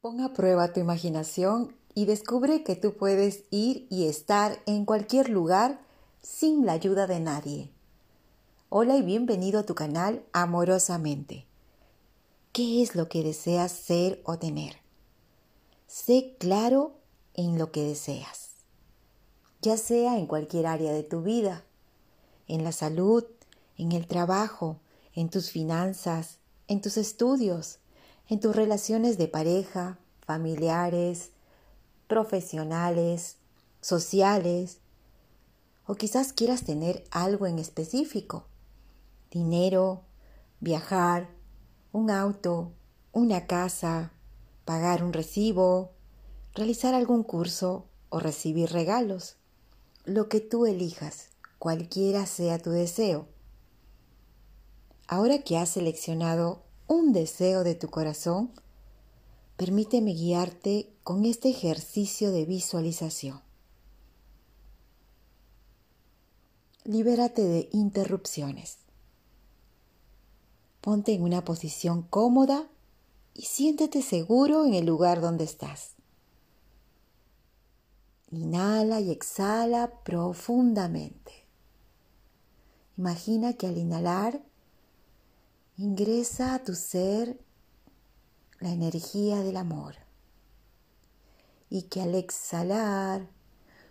Pon a prueba tu imaginación y descubre que tú puedes ir y estar en cualquier lugar sin la ayuda de nadie. Hola y bienvenido a tu canal Amorosamente. ¿Qué es lo que deseas ser o tener? Sé claro en lo que deseas, ya sea en cualquier área de tu vida, en la salud, en el trabajo, en tus finanzas, en tus estudios, en tus relaciones de pareja, familiares, profesionales, sociales, o quizás quieras tener algo en específico, dinero, viajar, un auto, una casa, pagar un recibo, realizar algún curso o recibir regalos, lo que tú elijas, cualquiera sea tu deseo. Ahora que has seleccionado un deseo de tu corazón, permíteme guiarte con este ejercicio de visualización. Libérate de interrupciones. Ponte en una posición cómoda y siéntete seguro en el lugar donde estás. Inhala y exhala profundamente. Imagina que al inhalar Ingresa a tu ser la energía del amor y que al exhalar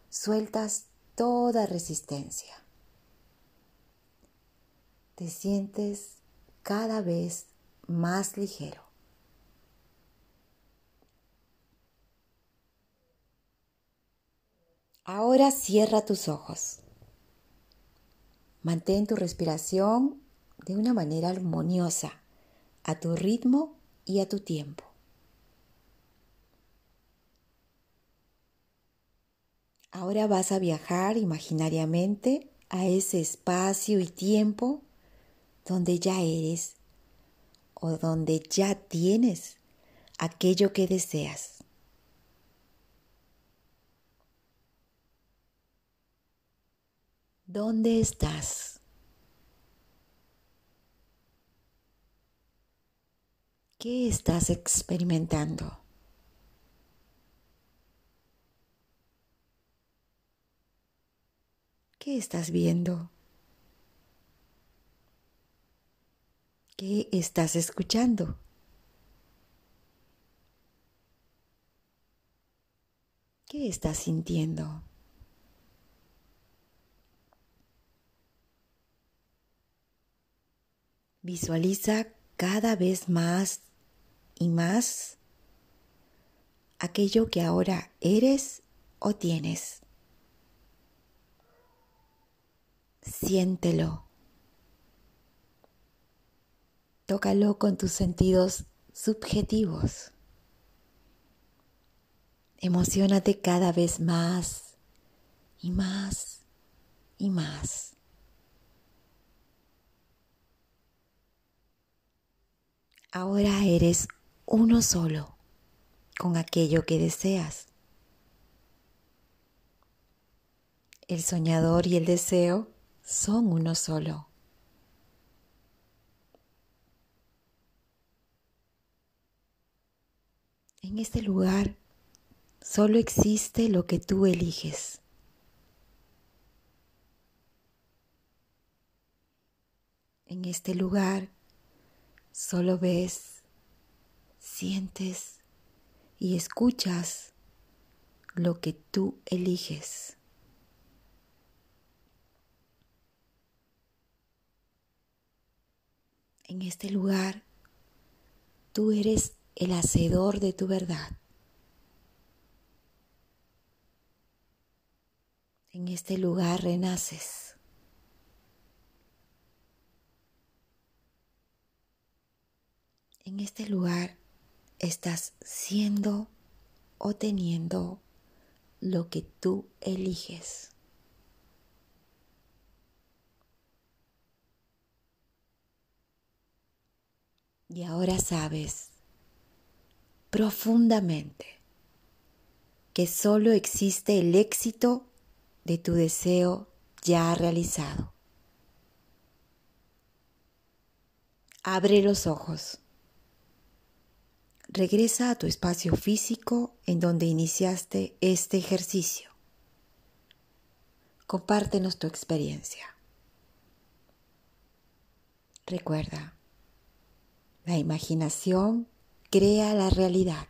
sueltas toda resistencia. Te sientes cada vez más ligero. Ahora cierra tus ojos. Mantén tu respiración de una manera armoniosa, a tu ritmo y a tu tiempo. Ahora vas a viajar imaginariamente a ese espacio y tiempo donde ya eres o donde ya tienes aquello que deseas. ¿Dónde estás? ¿Qué estás experimentando? ¿Qué estás viendo? ¿Qué estás escuchando? ¿Qué estás sintiendo? Visualiza cada vez más y más aquello que ahora eres o tienes. Siéntelo. Tócalo con tus sentidos subjetivos. Emocionate cada vez más y más y más. Ahora eres uno solo con aquello que deseas. El soñador y el deseo son uno solo. En este lugar solo existe lo que tú eliges. En este lugar solo ves sientes y escuchas lo que tú eliges. En este lugar, tú eres el hacedor de tu verdad. En este lugar renaces. En este lugar estás siendo o teniendo lo que tú eliges. Y ahora sabes profundamente que solo existe el éxito de tu deseo ya realizado. Abre los ojos regresa a tu espacio físico en donde iniciaste este ejercicio. Compártenos tu experiencia. Recuerda, la imaginación crea la realidad.